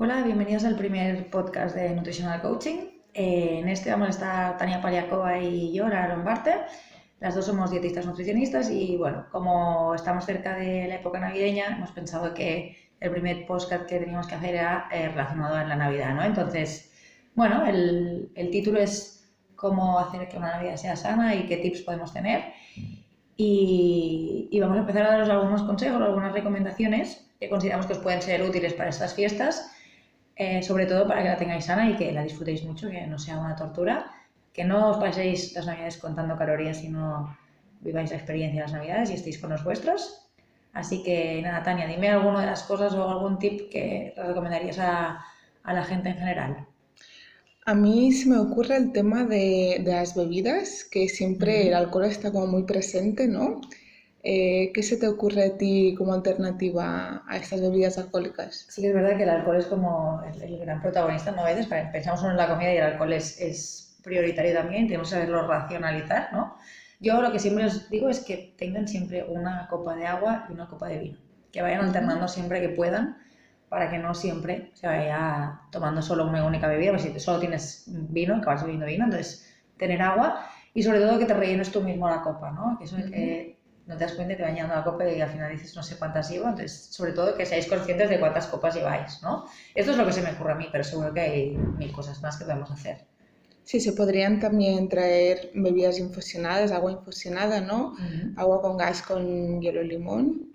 Hola, bienvenidos al primer podcast de Nutritional Coaching. Eh, en este vamos a estar Tania Paliakova y yo, Lara Lombarte. Las dos somos dietistas nutricionistas y bueno, como estamos cerca de la época navideña, hemos pensado que el primer podcast que teníamos que hacer era eh, relacionado en la Navidad, ¿no? Entonces, bueno, el, título es cómo hacer que una Navidad sea sana y qué tips podemos tener. Y, y vamos a empezar a daros algunos consejos, algunas recomendaciones que consideramos que os pueden ser útiles para estas fiestas eh, sobre todo para que la tengáis sana y que la disfrutéis mucho, que no sea una tortura, que no os paséis las navidades contando calorías, sino viváis la experiencia de las navidades y estéis con los vuestros. Así que nada, Tania, dime alguna de las cosas o algún tip que recomendarías a, a, la gente en general. A mí se me ocurre el tema de, de las bebidas, que siempre el alcohol está como muy presente, ¿no? Eh, ¿Qué se te ocurre a ti como alternativa a estas bebidas alcohólicas? Sí, es verdad que el alcohol es como el, el gran protagonista, ¿no? A veces pensamos solo en la comida y el alcohol es, es, prioritario también, tenemos que saberlo racionalizar, ¿no? Yo lo que siempre os digo es que tengan siempre una copa de agua y una copa de vino, que vayan alternando siempre que puedan, para que no siempre se vaya tomando solo una única bebida, porque si solo tienes vino, acabas bebiendo vino, entonces tener agua y sobre todo que te rellenes tú mismo la copa, ¿no? Que eso uh -huh. que no te das cuenta que te va llenando la copa y al final dices no sé cuántas llevo, entonces sobre todo que seáis conscientes de cuántas copas lleváis, ¿no? Esto es lo que se me ocurre a mí, pero seguro que hay mil cosas más que podemos hacer. Sí, se podrían también traer bebidas infusionadas, agua infusionada, ¿no? Uh -huh. Agua con gas con hielo y limón.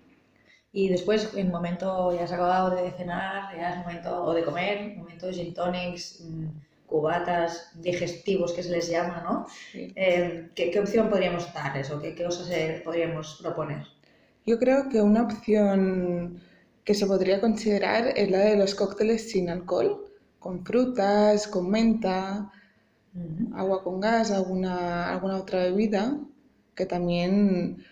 Y después, en momento, ya has acabado de cenar, ya es momento o de comer, momento de gin tonics, mmm, cubatas digestivos que se les llama, ¿no? Sí. Eh, ¿qué, ¿qué, opción podríamos darles o qué, qué cosas eh, podríamos proponer? Yo creo que una opción que se podría considerar es la de los cócteles sin alcohol, con frutas, con menta, uh -huh. agua con gas, alguna, alguna otra bebida, que también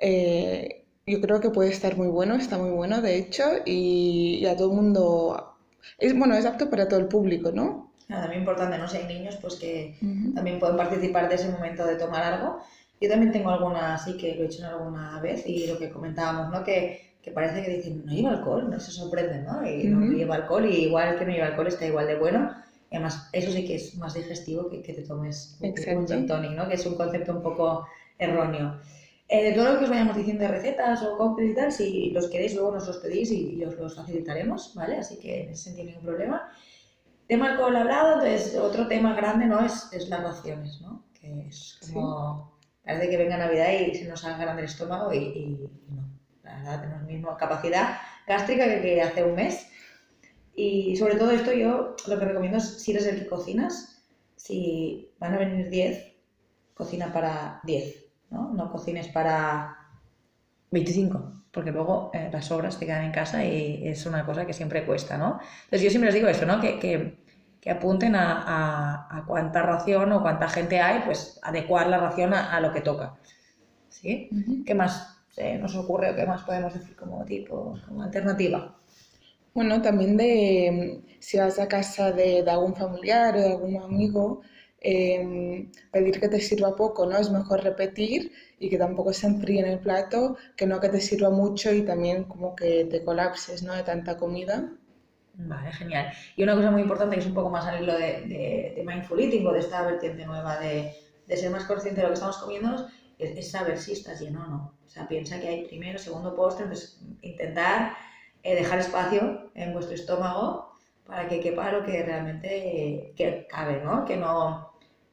eh, yo creo que puede estar muy bueno, está muy bueno de hecho, y, y a todo el mundo, es, bueno, es apto para todo el público, ¿no? También importante, ¿no? Si hay niños, pues que uh -huh. también pueden participar de ese momento de tomar algo. Yo también tengo alguna así que lo he hecho en alguna vez y lo que comentábamos, ¿no? Que, que parece que dicen, no lleva alcohol, no se sorprenden, ¿no? Y uh -huh. no lleva alcohol y igual que no lleva alcohol está igual de bueno. Y además, eso sí que es más digestivo que que te tomes Exacto. un gin tonic, ¿no? Que es un concepto un poco erróneo. Eh, de todo lo que os vayamos diciendo de recetas o cócteles y tal, si los queréis luego nos los pedís y, y os los facilitaremos, ¿vale? Así que en ese sentido ningún problema. Tema alcohol hablado, entonces otro tema grande no es, es las raciones, ¿no? Que es como, sí. parece que venga Navidad y se nos haga grande el estómago y, y, no. La verdad, tenemos misma capacidad gástrica que, que, hace un mes. Y sobre todo esto yo lo que recomiendo es, si eres el que cocinas, si van a venir 10, cocina para 10, ¿no? No cocines para 25 porque luego eh, las sobras te quedan en casa y es una cosa que siempre cuesta, ¿no? Entonces yo siempre les digo eso, ¿no? Que, que, que apunten a, a, a, cuánta ración o cuánta gente hay, pues adecuar la ración a, a lo que toca, ¿sí? Uh -huh. ¿Qué más eh, nos ocurre o qué más podemos decir como tipo, como alternativa? Bueno, también de si vas a casa de, de algún familiar o de algún amigo, eh, pedir que te sirva poco, ¿no? Es mejor repetir y que tampoco se enfríe en el plato, que no que te sirva mucho y también como que te colapses, ¿no? De tanta comida. Vale, genial. Y una cosa muy importante que es un poco más al hilo de, de, de mindful eating o de esta vertiente nueva de, de, ser más consciente de lo que estamos comiendo es, es, saber si estás lleno o no. O sea, piensa que hay primero, segundo postre, entonces intentar eh, dejar espacio en vuestro estómago para que quepa lo que realmente eh, que cabe, ¿no? Que no,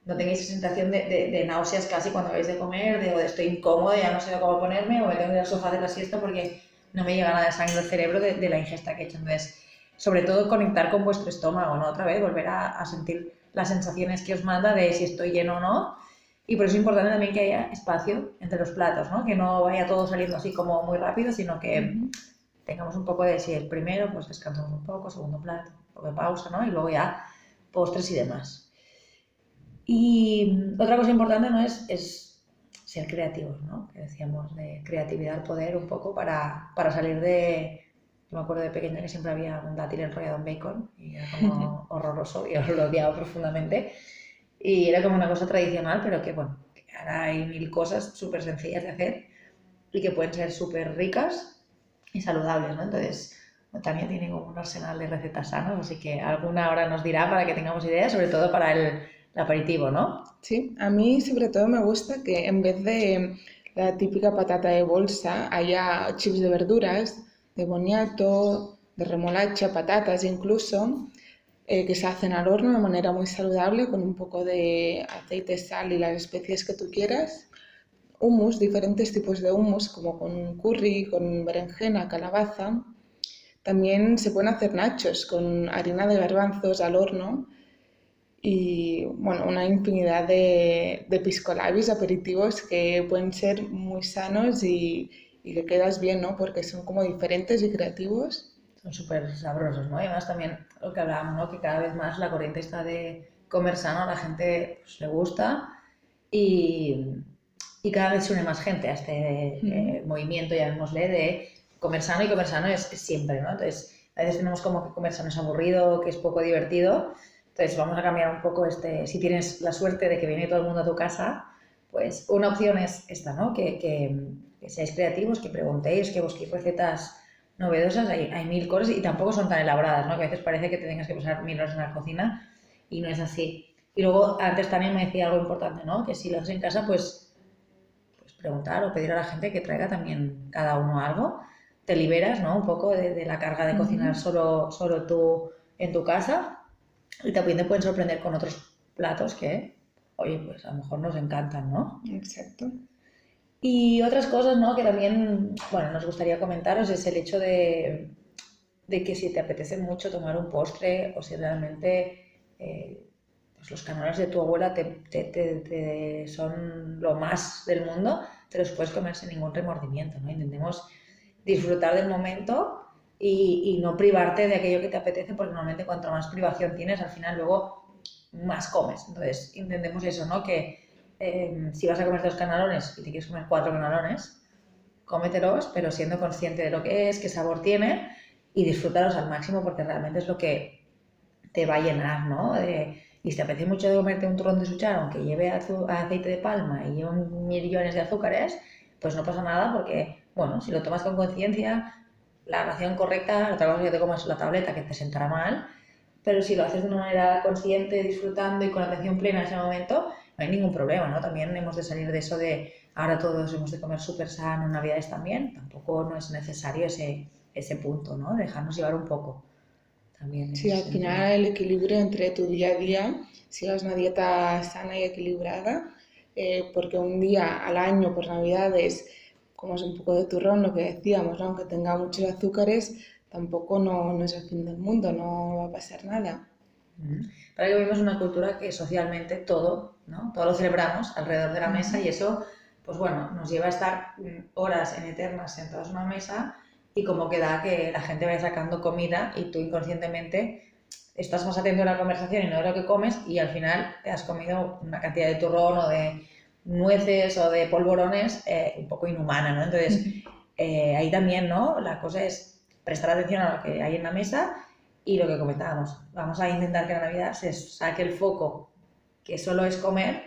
no tengáis esa sensación de, de, de, náuseas casi cuando vais de comer, de, o de estoy incómodo, ya no sé cómo ponerme, o me tengo que ir al sofá de la siesta porque no me llega nada de sangre al cerebro de, de, la ingesta que he hecho. Entonces, sobre todo conectar con vuestro estómago, ¿no? Otra vez, volver a, a, sentir las sensaciones que os manda de si estoy lleno o no. Y por eso es importante también que haya espacio entre los platos, ¿no? Que no vaya todo saliendo así como muy rápido, sino que tengamos un poco de si el primero, pues descansamos un poco, segundo plato, un poco de pausa, ¿no? Y luego ya postres y demás. Y otra cosa importante ¿no? es, es ser creativos, ¿no? Que decíamos de creatividad al poder un poco para, para salir de... Yo me acuerdo de pequeña que siempre había un dátil enrollado en bacon y era como horroroso, yo lo odiaba profundamente. Y era como una cosa tradicional, pero que bueno, que ahora hay mil cosas súper sencillas de hacer y que pueden ser súper ricas y saludables, ¿no? Entonces, Tania tiene como un arsenal de recetas sanas, así que alguna hora nos dirá para que tengamos ideas, sobre todo para el, aperitivo, ¿no? Sí, a mí sobre todo me gusta que en vez de la típica patata de bolsa haya chips de verduras, de boniato, de remolacha, patatas incluso, eh, que se hacen al horno de manera muy saludable con un poco de aceite, sal y las especies que tú quieras. Hummus, diferentes tipos de hummus, como con curry, con berenjena, calabaza. También se pueden hacer nachos con harina de garbanzos al horno y bueno, una infinidad de, de piscolabis, aperitivos que pueden ser muy sanos y, y que quedas bien, ¿no? Porque son como diferentes y creativos. Son súper sabrosos, ¿no? Y además también lo que hablábamos, ¿no? Que cada vez más la corriente está de comer sano, a la gente pues, le gusta y, y, cada vez se une más gente a este eh, movimiento, llamémosle, de comer sano y comer sano es, siempre, ¿no? Entonces, a veces tenemos como que comer sano es aburrido, que es poco divertido. Entonces, vamos a cambiar un poco este, si tienes la suerte de que viene todo el mundo a tu casa, pues una opción es esta, ¿no? Que, que, seáis creativos, que preguntéis, que busquéis recetas novedosas, hay, hay, mil cosas y tampoco son tan elaboradas, ¿no? Que a veces parece que te tengas que pasar mil horas en la cocina y no es así. Y luego, antes también me decía algo importante, ¿no? Que si lo haces en casa, pues, pues preguntar o pedir a la gente que traiga también cada uno algo te liberas, ¿no? Un poco de, la carga de cocinar solo, solo tú en tu casa y también te pueden sorprender con otros platos que, oye, pues a lo mejor nos encantan, ¿no? Exacto. Y otras cosas, ¿no? Que también, bueno, nos gustaría comentaros es el hecho de, de que si te apetece mucho tomar un postre o si realmente eh, pues los canales de tu abuela te, te, son lo más del mundo, te los puedes comer sin ningún remordimiento, ¿no? Intentemos disfrutar del momento y, no privarte de aquello que te apetece, porque normalmente cuanto más privación tienes, al final luego más comes. Entonces, intentemos eso, ¿no? Que em, si vas a comer dos canalones y te quieres comer cuatro canalones, cómetelos, pero siendo consciente de lo que es, qué sabor tiene y disfrútalos al máximo porque realmente es lo que te va a llenar, ¿no? y si te apetece mucho de comerte un turrón de suchar, aunque lleve aceite de palma y lleve millones de azúcares, pues no pasa nada porque bueno, si lo tomas con conciencia, la ración correcta, otra cosa que te comas la tableta que te sentará mal, pero si lo haces de una manera consciente, disfrutando y con atención plena en ese momento, no hay ningún problema, ¿no? También hemos de salir de eso de ahora todos hemos de comer súper sano, Navidades también, tampoco no es necesario ese, ese punto, ¿no? Dejarnos llevar un poco. También sí, al final el equilibrio entre tu día a día, si hagas una dieta sana y equilibrada, eh, porque un día al año por Navidades como es un poco de turrón, lo que decíamos, aunque tenga muchos azúcares, tampoco no, es el fin del mundo, no va a pasar nada. Para que vivimos una cultura que socialmente todo, ¿no? todo lo celebramos alrededor de la mesa y eso, pues bueno, nos lleva a estar mm, horas en eternas sentados en una mesa y como queda que la gente vaya sacando comida y tú inconscientemente estás más atento a la conversación y no a lo que comes y al final te has comido una cantidad de turrón o de nueces o de polvorones eh, un poco inhumana, ¿no? Entonces, eh, ahí también, ¿no? La cosa es prestar atención a lo que hay en la mesa y lo que comentábamos. Vamos a intentar que en Navidad se saque el foco que solo es comer,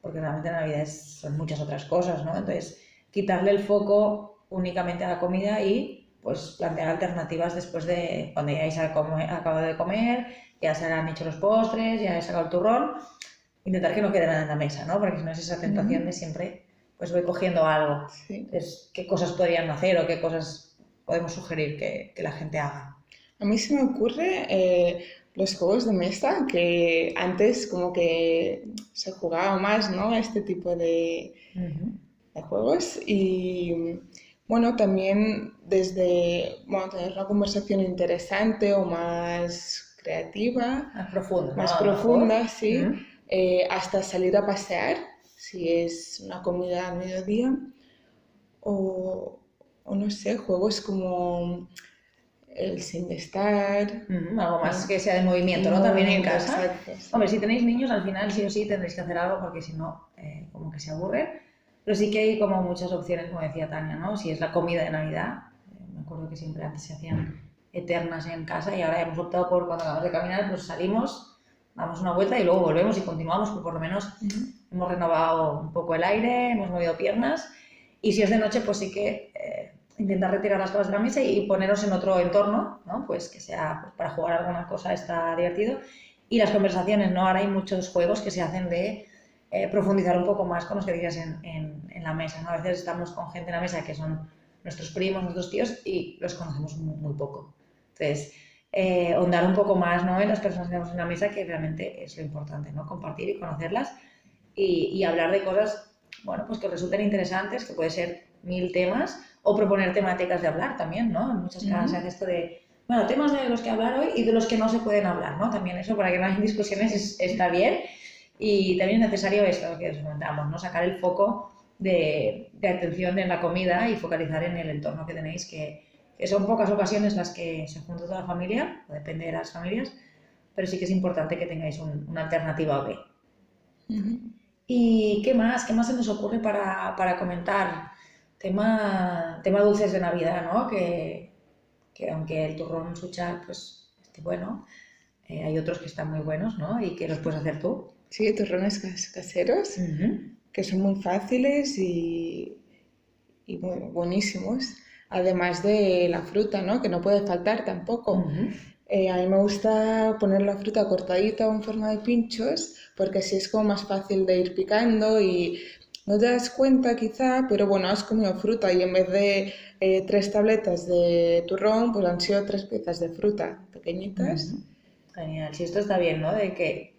porque realmente en Navidad son muchas otras cosas, ¿no? Entonces, quitarle el foco únicamente a la comida y pues plantear alternativas después de cuando ya hayáis acabado de comer, ya se han hecho los postres, ya he sacado el turrón, intentar que no quede nada en la mesa, ¿no? Porque si no es esa tentación de siempre, pues voy cogiendo algo. Entonces, ¿qué cosas podrían hacer o qué cosas podemos sugerir que, que la gente haga? A mí se me ocurre eh, los juegos de mesa, que antes como que se jugaba más, ¿no? Este tipo de, de juegos y... Bueno, también desde bueno, tener una conversación interesante o más creativa. Más profunda. Más profunda, sí. Eh, hasta salir a pasear, si es una comida a mediodía, o, o no sé, juegos como el sin estar. algo más que sea de movimiento, ¿no? También en casa. Hombre, si tenéis niños, al final sí o sí tendréis que hacer algo porque si no, eh, como que se aburren. Pero sí que hay como muchas opciones, como decía Tania, ¿no? Si es la comida de Navidad, eh, me acuerdo que siempre antes se hacían eternas en casa y ahora hemos optado por cuando acabamos de caminar, pues salimos damos una vuelta y luego volvemos y continuamos, pues por lo menos hemos renovado un poco el aire, hemos movido piernas. Y si es de noche, pues sí que eh, intentar retirar las cosas de la mesa y poneros en otro entorno, ¿no? Pues que sea pues, para jugar alguna cosa está divertido. Y las conversaciones, ¿no? Ahora hay muchos juegos que se hacen de eh, profundizar un poco más con los que digas en, en, la mesa, ¿no? A veces estamos con gente en la mesa que son nuestros primos, nuestros tíos y los conocemos muy, poco. Entonces, eh, ahondar un poco más ¿no? en las personas que tenemos en la mesa, que realmente es lo importante, ¿no? Compartir y conocerlas y, y hablar de cosas, bueno, pues que resulten interesantes, que puede ser mil temas, o proponer temáticas de hablar también, ¿no? En muchas casas se hace esto de, bueno, temas de los que hablar hoy y de los que no se pueden hablar, ¿no? También eso, para que no haya discusiones, está bien. Y también es necesario esto que os comentamos, ¿no? Sacar el foco de, de, atención en la comida y focalizar en el entorno que tenéis, que, que, son pocas ocasiones las que se junta toda la familia, o depende de las familias, pero sí que es importante que tengáis un, una alternativa B. ¿Y qué más? ¿Qué más se nos ocurre para, para comentar? Tema, tema dulces de Navidad, ¿no? Que, que aunque el turrón suchar, pues, esté bueno, eh, hay otros que están muy buenos, ¿no? Y que los puedes hacer tú. Sí, turrones caseros, que son muy fáciles y, y muy buenísimos. Además de la fruta, ¿no? Que no puede faltar tampoco. Eh, a mí me gusta poner la fruta cortadita o en forma de pinchos, porque así es como más fácil de ir picando y no te das cuenta quizá, pero bueno, has comido fruta y en vez de eh, tres tabletas de turrón, pues han sido tres piezas de fruta pequeñitas. Genial, si esto está bien, ¿no? De que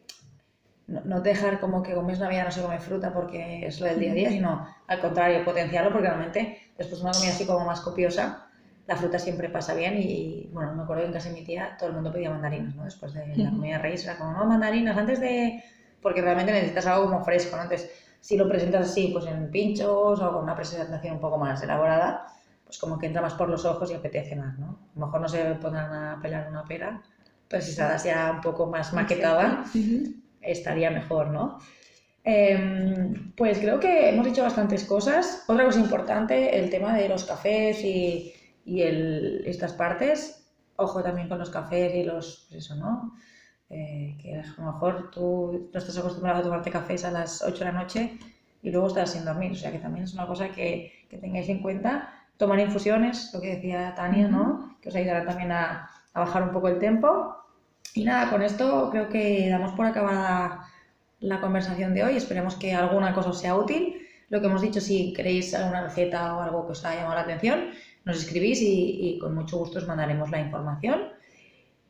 no, dejar como que comes Navidad no se come fruta porque es lo del día a día, sino al contrario, potenciarlo porque realmente después de una comida así como más copiosa, la fruta siempre pasa bien y, bueno, me acuerdo que en casa de mi tía todo el mundo pedía mandarinas, ¿no? Después de la comida de Reyes era como, no, mandarinas, antes de... porque realmente necesitas algo como fresco, ¿no? Entonces, si lo presentas así, pues en pinchos o con una presentación un poco más elaborada, pues como que entra más por los ojos y apetece más, ¿no? A lo mejor no se pondrán a pelar una pera, pero si está ya un poco más maquetada, estaría mejor, ¿no? Em, pues creo que hemos dicho bastantes cosas. Otra cosa importante, el tema de los cafés y, y el, estas partes. Ojo también con los cafés y los, pues eso, ¿no? Eh, que a lo mejor tú no estás acostumbrado a tomarte cafés a las 8 de la noche y luego estás sin dormir. O sea que también es una cosa que, que tengáis en cuenta. Tomar infusiones, lo que decía Tania, ¿no? Que os ayudará también a, a bajar un poco el tiempo. Y nada, con esto creo que damos por acabada la conversación de hoy. Esperemos que alguna cosa os sea útil. Lo que hemos dicho, si queréis alguna receta o algo que os haya llamado la atención, nos escribís y, y con mucho gusto os mandaremos la información.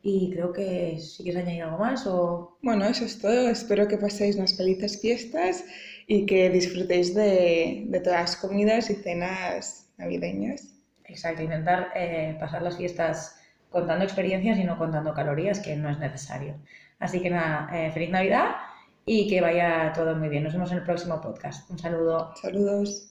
Y creo que si quieres añadir algo más o... Bueno, eso es todo. Espero que paséis unas felices fiestas y que disfrutéis de, de todas las comidas y cenas navideñas. Exacto, intentar eh, pasar las fiestas contando experiencias y no contando calorías, que no es necesario. Así que nada, eh, feliz Navidad y que vaya todo muy bien. Nos vemos en el próximo podcast. Un saludo. Saludos.